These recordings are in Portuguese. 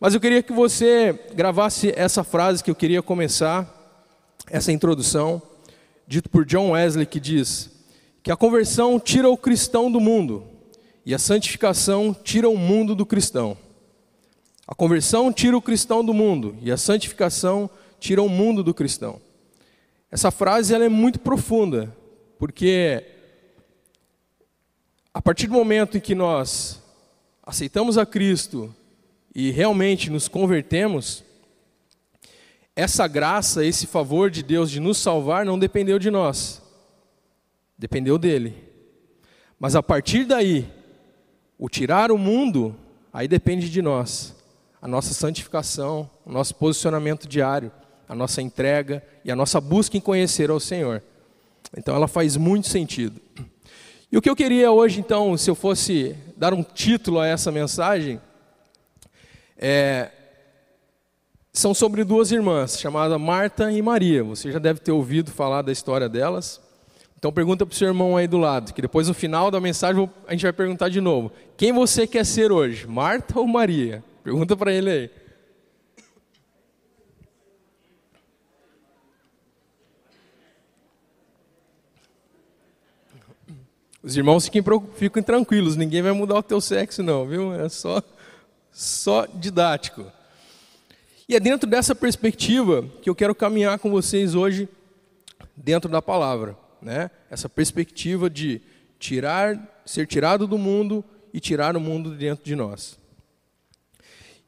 Mas eu queria que você gravasse essa frase que eu queria começar, essa introdução, dito por John Wesley, que diz que a conversão tira o cristão do mundo e a santificação tira o mundo do cristão. A conversão tira o cristão do mundo e a santificação tira o mundo do cristão. Essa frase ela é muito profunda, porque a partir do momento em que nós aceitamos a Cristo e realmente nos convertemos, essa graça, esse favor de Deus de nos salvar não dependeu de nós, dependeu dele. Mas a partir daí, o tirar o mundo, aí depende de nós a nossa santificação, o nosso posicionamento diário, a nossa entrega e a nossa busca em conhecer ao Senhor. Então ela faz muito sentido. E o que eu queria hoje, então, se eu fosse dar um título a essa mensagem, é, são sobre duas irmãs, chamadas Marta e Maria. Você já deve ter ouvido falar da história delas. Então pergunta para o seu irmão aí do lado, que depois no final da mensagem a gente vai perguntar de novo. Quem você quer ser hoje, Marta ou Maria? Pergunta para ele aí. Os irmãos fiquem, fiquem tranquilos, ninguém vai mudar o teu sexo não, viu? É só, só didático. E é dentro dessa perspectiva que eu quero caminhar com vocês hoje, dentro da palavra. Né? Essa perspectiva de tirar, ser tirado do mundo e tirar o mundo dentro de nós.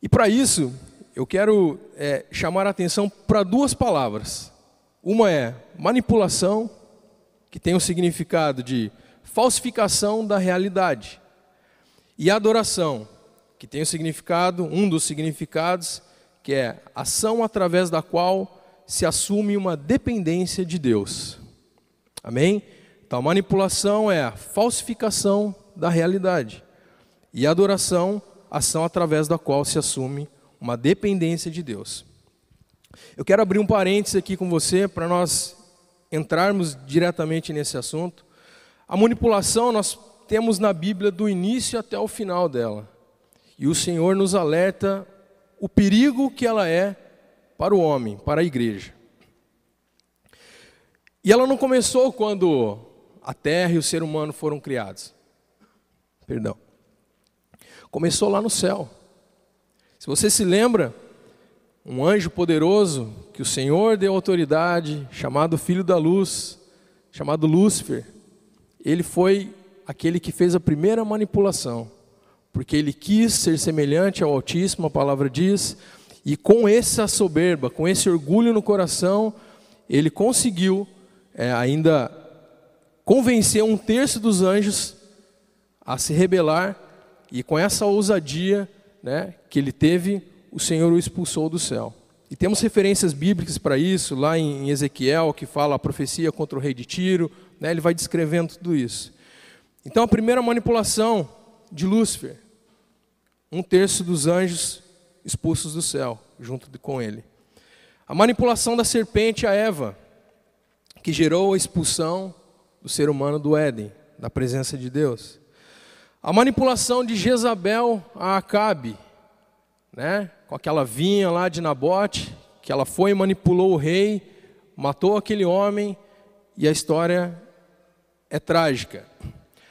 E para isso, eu quero é, chamar a atenção para duas palavras. Uma é manipulação, que tem o significado de falsificação da realidade, e adoração, que tem o significado, um dos significados, que é ação através da qual se assume uma dependência de Deus. Amém? Então, manipulação é a falsificação da realidade, e adoração ação através da qual se assume uma dependência de Deus. Eu quero abrir um parênteses aqui com você para nós entrarmos diretamente nesse assunto. A manipulação nós temos na Bíblia do início até o final dela. E o Senhor nos alerta o perigo que ela é para o homem, para a igreja. E ela não começou quando a terra e o ser humano foram criados. Perdão começou lá no céu. Se você se lembra, um anjo poderoso que o Senhor deu autoridade, chamado Filho da Luz, chamado Lúcifer, ele foi aquele que fez a primeira manipulação, porque ele quis ser semelhante ao Altíssimo, a palavra diz, e com essa soberba, com esse orgulho no coração, ele conseguiu é, ainda convencer um terço dos anjos a se rebelar e com essa ousadia né, que ele teve, o Senhor o expulsou do céu. E temos referências bíblicas para isso, lá em Ezequiel, que fala a profecia contra o rei de Tiro, né, ele vai descrevendo tudo isso. Então, a primeira manipulação de Lúcifer, um terço dos anjos expulsos do céu, junto com ele. A manipulação da serpente a Eva, que gerou a expulsão do ser humano do Éden, da presença de Deus. A manipulação de Jezabel a Acabe, né? com aquela vinha lá de Nabote, que ela foi e manipulou o rei, matou aquele homem, e a história é trágica.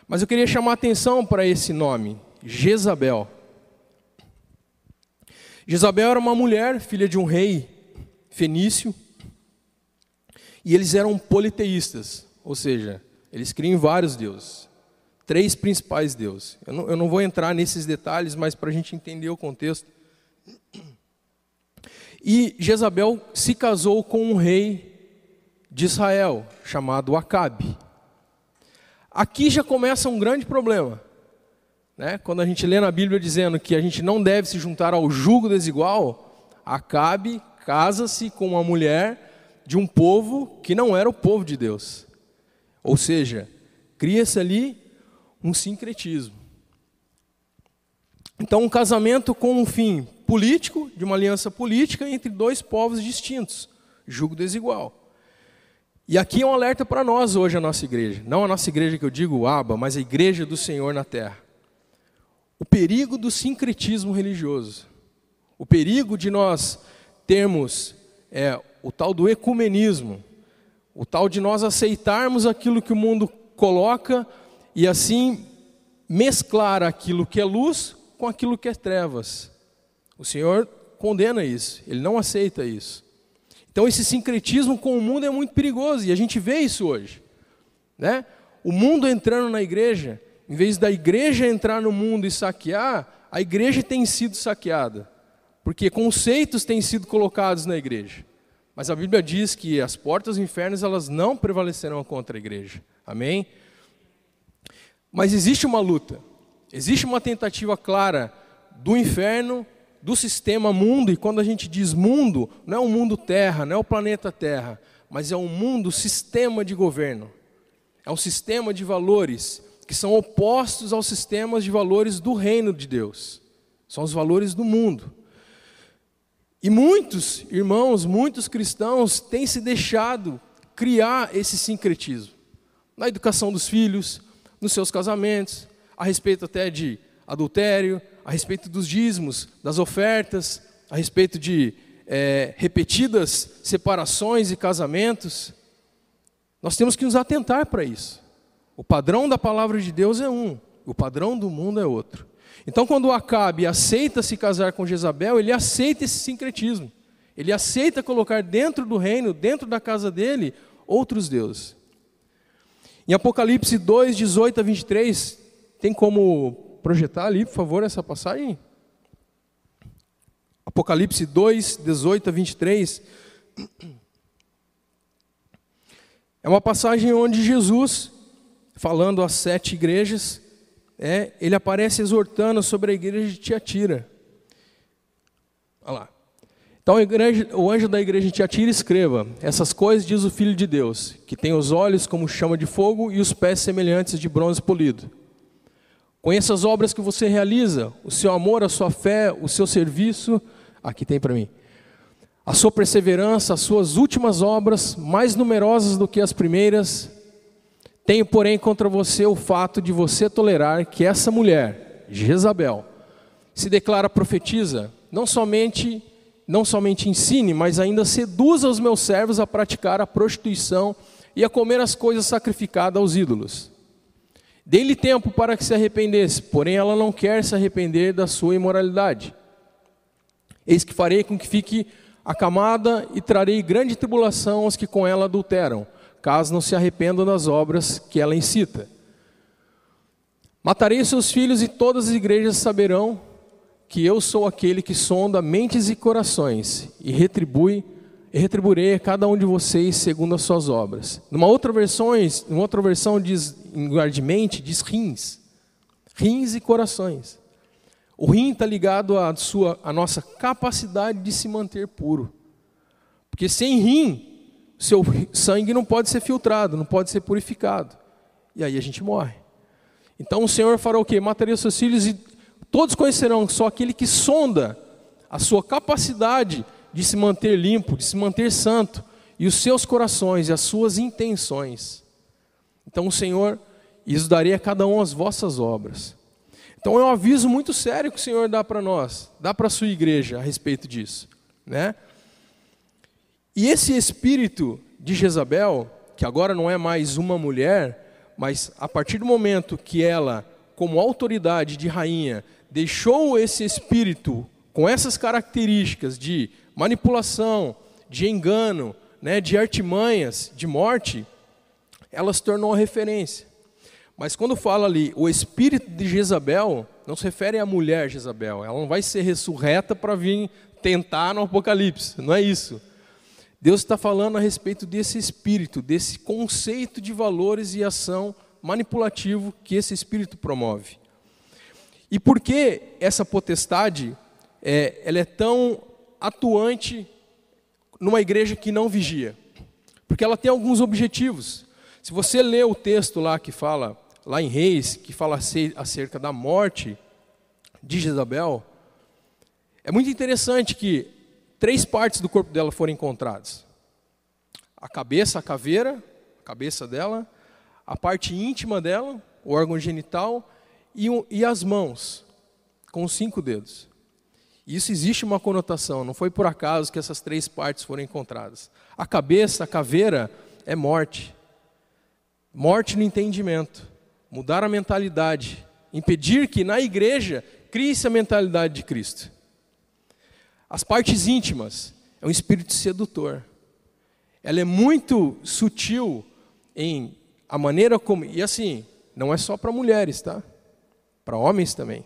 Mas eu queria chamar atenção para esse nome, Jezabel. Jezabel era uma mulher, filha de um rei fenício, e eles eram politeístas, ou seja, eles criam vários deuses três principais deuses. Eu não, eu não vou entrar nesses detalhes, mas para a gente entender o contexto. E Jezabel se casou com um rei de Israel, chamado Acabe. Aqui já começa um grande problema. Né? Quando a gente lê na Bíblia dizendo que a gente não deve se juntar ao jugo desigual, Acabe casa-se com uma mulher de um povo que não era o povo de Deus. Ou seja, cria-se ali um sincretismo. Então, um casamento com um fim político, de uma aliança política entre dois povos distintos, julgo desigual. E aqui é um alerta para nós hoje, a nossa igreja. Não a nossa igreja que eu digo, Aba, mas a igreja do Senhor na terra. O perigo do sincretismo religioso. O perigo de nós termos é, o tal do ecumenismo, o tal de nós aceitarmos aquilo que o mundo coloca e assim mesclar aquilo que é luz com aquilo que é trevas. O Senhor condena isso, ele não aceita isso. Então esse sincretismo com o mundo é muito perigoso e a gente vê isso hoje, né? O mundo entrando na igreja, em vez da igreja entrar no mundo e saquear, a igreja tem sido saqueada, porque conceitos têm sido colocados na igreja. Mas a Bíblia diz que as portas do inferno elas não prevalecerão contra a igreja. Amém? Mas existe uma luta, existe uma tentativa clara do inferno, do sistema mundo, e quando a gente diz mundo, não é o mundo terra, não é o planeta terra, mas é um mundo sistema de governo. É um sistema de valores que são opostos aos sistemas de valores do reino de Deus. São os valores do mundo. E muitos irmãos, muitos cristãos têm se deixado criar esse sincretismo na educação dos filhos, nos seus casamentos, a respeito até de adultério, a respeito dos dízimos, das ofertas, a respeito de é, repetidas separações e casamentos. Nós temos que nos atentar para isso. O padrão da palavra de Deus é um, o padrão do mundo é outro. Então, quando Acabe aceita se casar com Jezabel, ele aceita esse sincretismo. Ele aceita colocar dentro do reino, dentro da casa dele, outros deuses. Em Apocalipse 2, 18 a 23, tem como projetar ali, por favor, essa passagem? Apocalipse 2, 18 a 23. É uma passagem onde Jesus, falando às sete igrejas, é, ele aparece exortando sobre a igreja de Tiatira. Olha lá. Então igreja, o anjo da igreja de Tiatira escreva: Essas coisas diz o Filho de Deus, que tem os olhos como chama de fogo e os pés semelhantes de bronze polido. Conheça as obras que você realiza, o seu amor, a sua fé, o seu serviço. Aqui tem para mim. A sua perseverança, as suas últimas obras, mais numerosas do que as primeiras, tenho, porém, contra você o fato de você tolerar que essa mulher, Jezabel, se declara profetiza, não somente não somente ensine, mas ainda seduza os meus servos a praticar a prostituição e a comer as coisas sacrificadas aos ídolos. Dê-lhe tempo para que se arrependesse, porém ela não quer se arrepender da sua imoralidade. Eis que farei com que fique acamada e trarei grande tribulação aos que com ela adulteram caso não se arrependam das obras que ela incita. Matarei seus filhos e todas as igrejas saberão que eu sou aquele que sonda mentes e corações e retribui e retribuirei cada um de vocês segundo as suas obras. Numa outra versão, numa outra versão diz em lugar de mente diz rins, rins e corações. O rim está ligado à sua, à nossa capacidade de se manter puro, porque sem rim seu sangue não pode ser filtrado, não pode ser purificado. E aí a gente morre. Então o Senhor fará o quê? Mataria seus filhos e todos conhecerão só aquele que sonda a sua capacidade de se manter limpo, de se manter santo, e os seus corações e as suas intenções. Então o Senhor isso daria a cada um as vossas obras. Então é um aviso muito sério que o Senhor dá para nós, dá para a sua igreja a respeito disso, né? E esse espírito de Jezabel, que agora não é mais uma mulher, mas a partir do momento que ela, como autoridade de rainha, deixou esse espírito com essas características de manipulação, de engano, né, de artimanhas, de morte, ela se tornou referência. Mas quando fala ali o espírito de Jezabel, não se refere à mulher Jezabel, ela não vai ser ressurreta para vir tentar no Apocalipse, não é isso. Deus está falando a respeito desse espírito, desse conceito de valores e ação manipulativo que esse espírito promove. E por que essa potestade é, ela é tão atuante numa igreja que não vigia? Porque ela tem alguns objetivos. Se você lê o texto lá que fala, lá em Reis, que fala acerca da morte de Jezabel, é muito interessante que três partes do corpo dela foram encontradas: a cabeça, a caveira, a cabeça dela, a parte íntima dela, o órgão genital e, e as mãos, com os cinco dedos. Isso existe uma conotação, não foi por acaso que essas três partes foram encontradas. A cabeça, a caveira, é morte. Morte no entendimento. Mudar a mentalidade. Impedir que na igreja crie-se a mentalidade de Cristo. As partes íntimas é um espírito sedutor. Ela é muito sutil em a maneira como. E assim, não é só para mulheres, tá? Para homens também.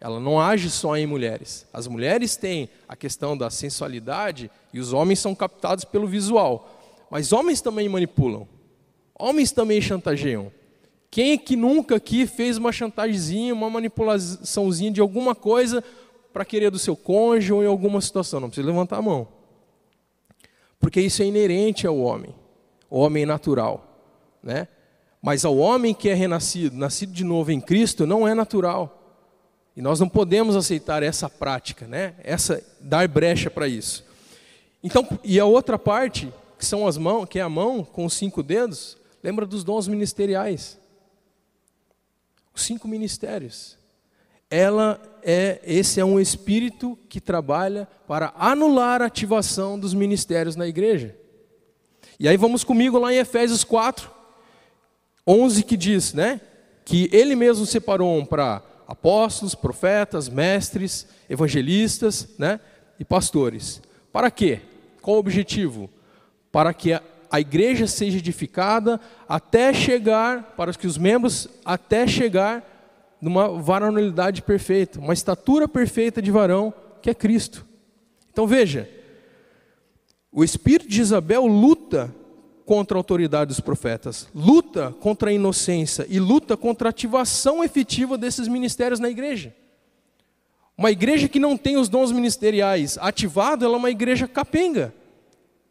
Ela não age só em mulheres. As mulheres têm a questão da sensualidade e os homens são captados pelo visual. Mas homens também manipulam. Homens também chantageiam. Quem é que nunca aqui fez uma chantagemzinha, uma manipulaçãozinha de alguma coisa para querer do seu cônjuge ou em alguma situação? Não precisa levantar a mão. Porque isso é inerente ao homem, o homem natural, né? Mas ao homem que é renascido, nascido de novo em Cristo, não é natural. E nós não podemos aceitar essa prática, né? Essa dar brecha para isso. Então, e a outra parte, que são as mãos, que é a mão com os cinco dedos, lembra dos dons ministeriais. Os cinco ministérios. Ela é esse é um espírito que trabalha para anular a ativação dos ministérios na igreja. E aí vamos comigo lá em Efésios 4, 11 que diz, né, que ele mesmo separou um para apóstolos, profetas, mestres, evangelistas né, e pastores. Para quê? Qual o objetivo? Para que a, igreja seja edificada até chegar, para que os membros, até chegar numa varonilidade perfeita, uma estatura perfeita de varão, que é Cristo. Então veja, o espírito de Isabel luta contra a autoridade dos profetas, luta contra a inocência e luta contra a ativação efetiva desses ministérios na igreja. Uma igreja que não tem os dons ministeriais ativados, ela é uma igreja capenga.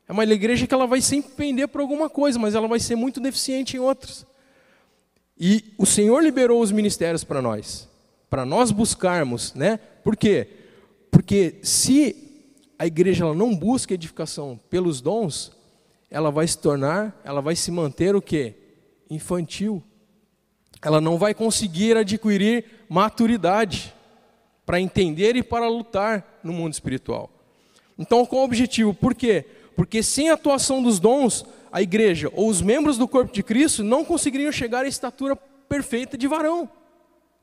É uma igreja que ela vai sempre pender por alguma coisa, mas ela vai ser muito deficiente em outros. E o Senhor liberou os ministérios para nós, para nós buscarmos, né? Por quê? Porque se a igreja ela não busca edificação pelos dons, ela vai se tornar, ela vai se manter o quê? Infantil. Ela não vai conseguir adquirir maturidade para entender e para lutar no mundo espiritual. Então, qual o objetivo? Por quê? Porque sem a atuação dos dons, a igreja ou os membros do corpo de Cristo não conseguiriam chegar à estatura perfeita de varão,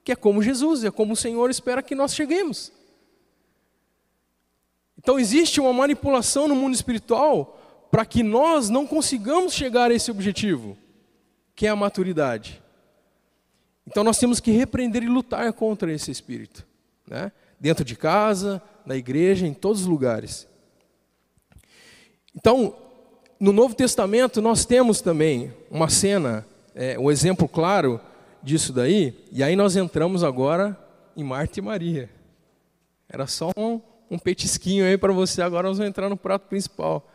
que é como Jesus, é como o Senhor espera que nós cheguemos. Então existe uma manipulação no mundo espiritual para que nós não consigamos chegar a esse objetivo, que é a maturidade. Então nós temos que repreender e lutar contra esse espírito, né? dentro de casa, na igreja, em todos os lugares. Então, no Novo Testamento nós temos também uma cena, é, um exemplo claro disso daí, e aí nós entramos agora em Marta e Maria. Era só um, um petisquinho aí para você, agora nós vamos entrar no prato principal.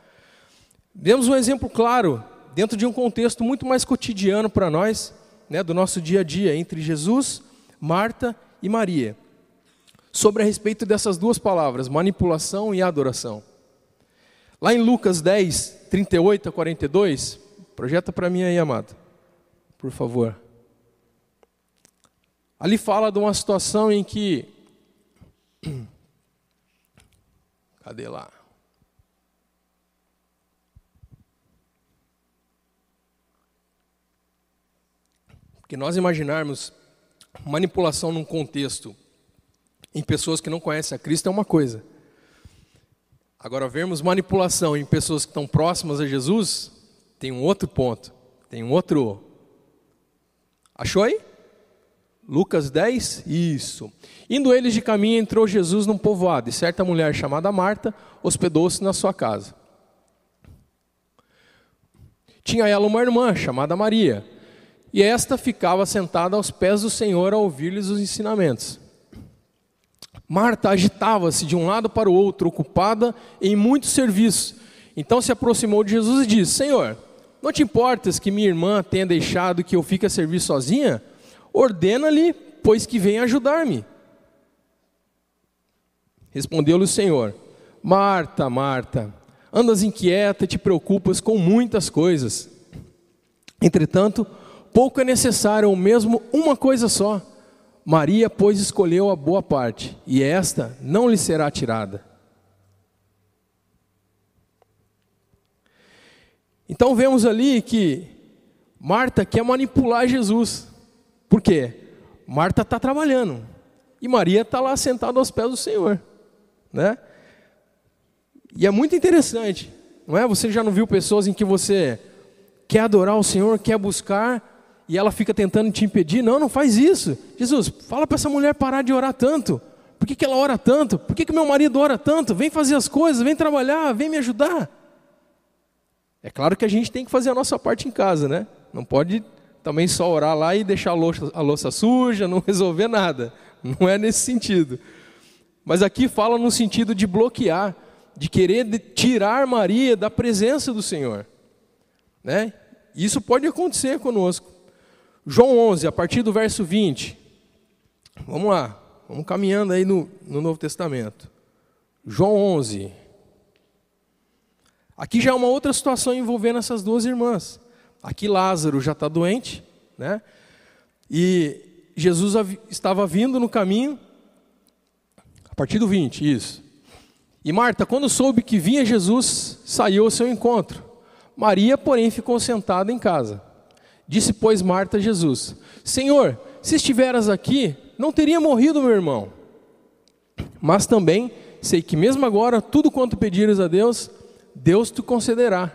Demos um exemplo claro, dentro de um contexto muito mais cotidiano para nós, né, do nosso dia a dia, entre Jesus, Marta e Maria, sobre a respeito dessas duas palavras, manipulação e adoração. Lá em Lucas 10, 38 a 42, projeta para mim aí, amado, por favor. Ali fala de uma situação em que. Cadê lá? Que nós imaginarmos manipulação num contexto em pessoas que não conhecem a Cristo é uma coisa. Agora, vermos manipulação em pessoas que estão próximas a Jesus tem um outro ponto, tem um outro. Achou aí? Lucas 10? Isso. Indo eles de caminho, entrou Jesus num povoado, e certa mulher chamada Marta hospedou-se na sua casa. Tinha ela uma irmã chamada Maria e esta ficava sentada aos pés do Senhor a ouvir-lhes os ensinamentos. Marta agitava-se de um lado para o outro, ocupada em muito serviço. Então se aproximou de Jesus e disse: Senhor, não te importas que minha irmã tenha deixado que eu fique a servir sozinha? Ordena-lhe, pois que venha ajudar-me. Respondeu-lhe o Senhor: Marta, Marta, andas inquieta e te preocupas com muitas coisas. Entretanto, pouco é necessário, ou mesmo uma coisa só. Maria, pois, escolheu a boa parte, e esta não lhe será tirada. Então vemos ali que Marta quer manipular Jesus. Por quê? Marta está trabalhando e Maria está lá sentada aos pés do Senhor, né? E é muito interessante, não é? Você já não viu pessoas em que você quer adorar o Senhor, quer buscar e ela fica tentando te impedir? Não, não faz isso. Jesus, fala para essa mulher parar de orar tanto. Por que, que ela ora tanto? Por que, que meu marido ora tanto? Vem fazer as coisas, vem trabalhar, vem me ajudar. É claro que a gente tem que fazer a nossa parte em casa, né? Não pode também só orar lá e deixar a louça, a louça suja, não resolver nada. Não é nesse sentido. Mas aqui fala no sentido de bloquear, de querer tirar Maria da presença do Senhor. Né? Isso pode acontecer conosco. João 11, a partir do verso 20. Vamos lá, vamos caminhando aí no, no Novo Testamento. João 11, Aqui já é uma outra situação envolvendo essas duas irmãs. Aqui Lázaro já está doente, né? E Jesus estava vindo no caminho, a partir do 20, isso. E Marta, quando soube que vinha Jesus, saiu ao seu encontro. Maria, porém, ficou sentada em casa. Disse, pois, Marta a Jesus: Senhor, se estiveras aqui, não teria morrido meu irmão. Mas também sei que, mesmo agora, tudo quanto pedires a Deus, Deus te concederá.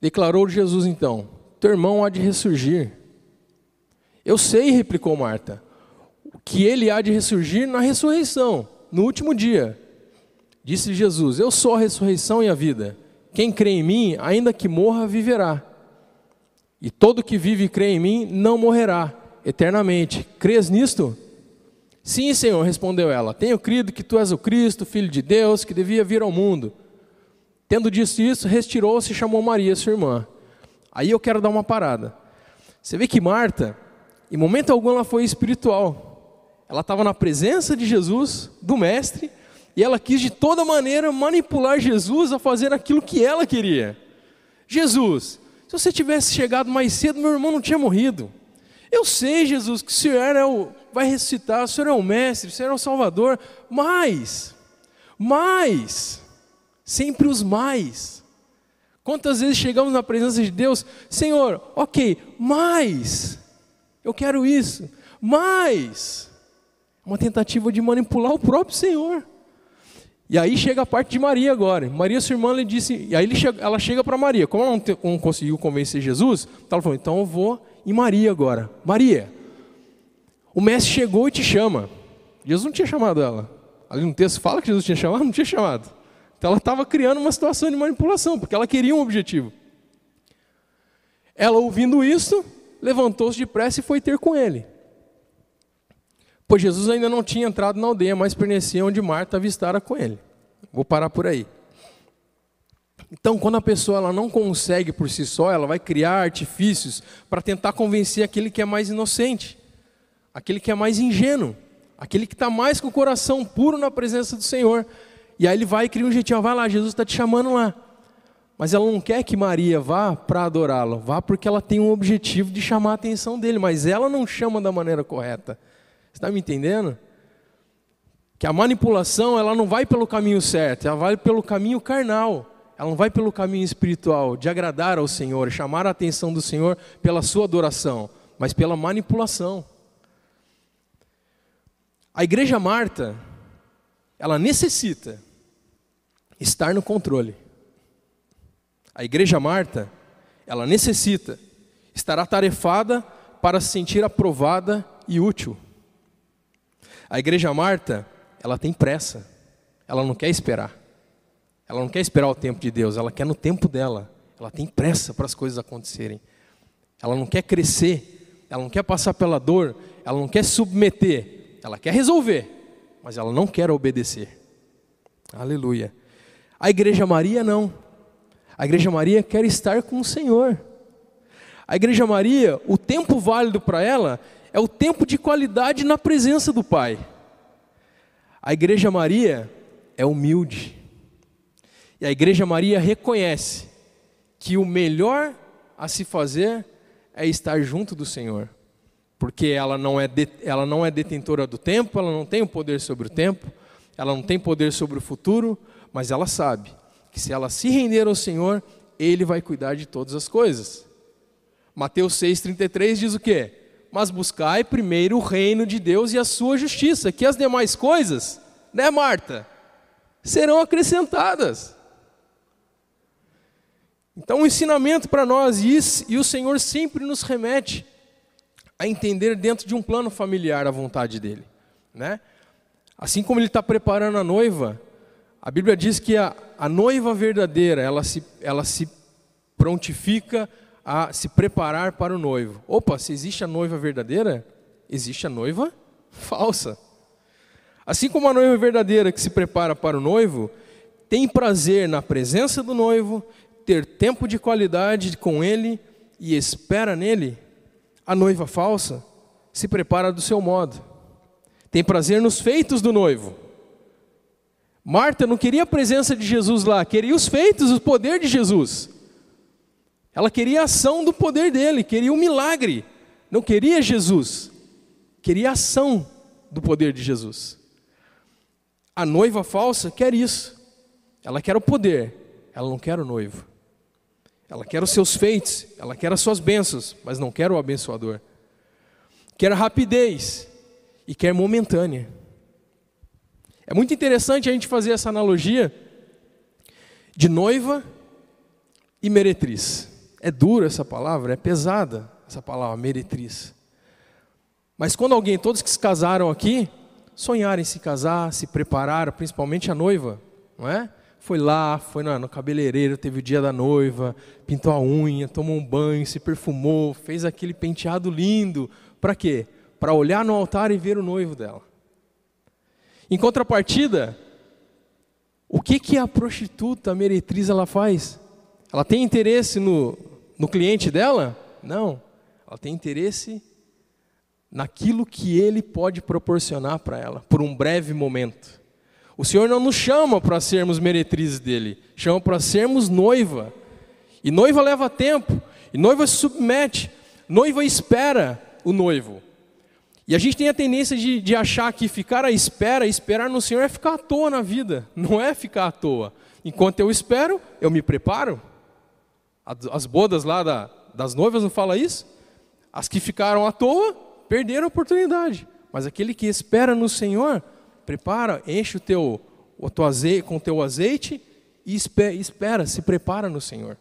Declarou Jesus então: Teu irmão há de ressurgir. Eu sei, replicou Marta, que ele há de ressurgir na ressurreição, no último dia. Disse Jesus: Eu sou a ressurreição e a vida. Quem crê em mim, ainda que morra, viverá. E todo que vive e crê em mim não morrerá eternamente. Crês nisto? Sim, Senhor, respondeu ela. Tenho crido que tu és o Cristo, filho de Deus, que devia vir ao mundo. Tendo dito isso, retirou-se e chamou Maria, sua irmã. Aí eu quero dar uma parada. Você vê que Marta, em momento algum, ela foi espiritual. Ela estava na presença de Jesus, do Mestre, e ela quis de toda maneira manipular Jesus a fazer aquilo que ela queria. Jesus, se você tivesse chegado mais cedo, meu irmão não tinha morrido. Eu sei, Jesus, que o Senhor é o, vai ressuscitar, o Senhor é o Mestre, o Senhor é o Salvador, mas, mas, sempre os mais. Quantas vezes chegamos na presença de Deus, Senhor, ok, mas, eu quero isso, mas, uma tentativa de manipular o próprio Senhor. E aí chega a parte de Maria agora. Maria, sua irmã, lhe disse, e aí ela chega para Maria. Como ela não, te, não, conseguiu convencer Jesus, ela falou: então eu vou em Maria agora. Maria, o mestre chegou e te chama. Jesus não tinha chamado ela. Ali no texto fala que Jesus tinha chamado, não tinha chamado. Então ela estava criando uma situação de manipulação, porque ela queria um objetivo. Ela, ouvindo isso, levantou-se depressa e foi ter com ele. Pois Jesus ainda não tinha entrado na aldeia, mas pertencia onde Marta avistara com ele. Vou parar por aí. Então, quando a pessoa ela não consegue por si só, ela vai criar artifícios para tentar convencer aquele que é mais inocente, aquele que é mais ingênuo, aquele que está mais com o coração puro na presença do Senhor. E aí ele vai e cria um jeitinho, vai lá, Jesus está te chamando lá. Mas ela não quer que Maria vá para adorá-lo, vá porque ela tem um objetivo de chamar a atenção dele, mas ela não chama da maneira correta. Está me entendendo? Que a manipulação ela não vai pelo caminho certo, ela vai pelo caminho carnal. Ela não vai pelo caminho espiritual de agradar ao Senhor, chamar a atenção do Senhor pela sua adoração, mas pela manipulação. A igreja Marta, ela necessita estar no controle. A igreja Marta, ela necessita estar atarefada para se sentir aprovada e útil. A igreja Marta, ela tem pressa. Ela não quer esperar. Ela não quer esperar o tempo de Deus, ela quer no tempo dela. Ela tem pressa para as coisas acontecerem. Ela não quer crescer, ela não quer passar pela dor, ela não quer submeter, ela quer resolver, mas ela não quer obedecer. Aleluia. A Igreja Maria não. A Igreja Maria quer estar com o Senhor. A Igreja Maria, o tempo válido para ela é o tempo de qualidade na presença do Pai. A Igreja Maria é humilde. E a Igreja Maria reconhece que o melhor a se fazer é estar junto do Senhor. porque ela não, é de, ela não é detentora do tempo, ela não tem o poder sobre o tempo, ela não tem poder sobre o futuro, mas ela sabe que se ela se render ao Senhor, Ele vai cuidar de todas as coisas. Mateus 6,33 diz o quê? Mas buscai primeiro o reino de Deus e a sua justiça, que as demais coisas, né, Marta, serão acrescentadas. Então, um ensinamento para nós, e, isso, e o Senhor sempre nos remete a entender dentro de um plano familiar a vontade dEle. Né? Assim como Ele está preparando a noiva, a Bíblia diz que a, a noiva verdadeira, ela se, ela se prontifica a se preparar para o noivo. Opa, se existe a noiva verdadeira, existe a noiva falsa. Assim como a noiva verdadeira que se prepara para o noivo, tem prazer na presença do noivo, ter tempo de qualidade com ele e espera nele, a noiva falsa se prepara do seu modo. Tem prazer nos feitos do noivo. Marta não queria a presença de Jesus lá, queria os feitos, o poder de Jesus. Ela queria a ação do poder dele, queria o um milagre. Não queria Jesus, queria a ação do poder de Jesus. A noiva falsa quer isso. Ela quer o poder, ela não quer o noivo. Ela quer os seus feitos, ela quer as suas bênçãos, mas não quer o abençoador. Quer rapidez e quer momentânea. É muito interessante a gente fazer essa analogia de noiva e meretriz. É dura essa palavra, é pesada essa palavra, meretriz. Mas quando alguém, todos que se casaram aqui, sonharam em se casar, se prepararam, principalmente a noiva, não é? Foi lá, foi no cabeleireiro, teve o dia da noiva, pintou a unha, tomou um banho, se perfumou, fez aquele penteado lindo. Para quê? Para olhar no altar e ver o noivo dela. Em contrapartida, o que, que a prostituta a meretriz ela faz? Ela tem interesse no, no cliente dela? Não. Ela tem interesse naquilo que ele pode proporcionar para ela, por um breve momento. O Senhor não nos chama para sermos meretrizes dele, chama para sermos noiva. E noiva leva tempo, e noiva se submete, noiva espera o noivo. E a gente tem a tendência de, de achar que ficar à espera, esperar no Senhor é ficar à toa na vida, não é ficar à toa. Enquanto eu espero, eu me preparo. As bodas lá da, das noivas não fala isso? As que ficaram à toa perderam a oportunidade. Mas aquele que espera no Senhor, prepara, enche o teu, o teu azeite, com o teu azeite e espera, se prepara no Senhor.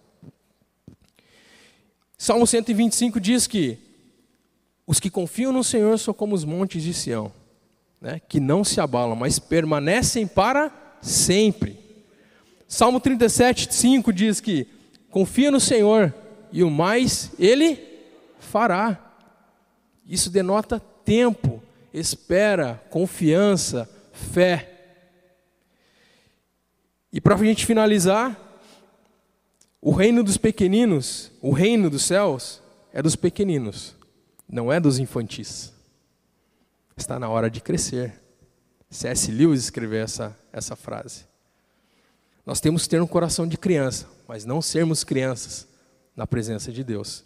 Salmo 125 diz que os que confiam no Senhor são como os montes de Sião, né, que não se abalam, mas permanecem para sempre. Salmo 37, 5 diz que confia no Senhor e o mais Ele fará. Isso denota tempo, espera, confiança, fé. E para a gente finalizar, o reino dos pequeninos, o reino dos céus, é dos pequeninos, não é dos infantis. Está na hora de crescer. C.S. Lewis escreveu essa, essa frase. Nós temos que ter um coração de criança, mas não sermos crianças na presença de Deus.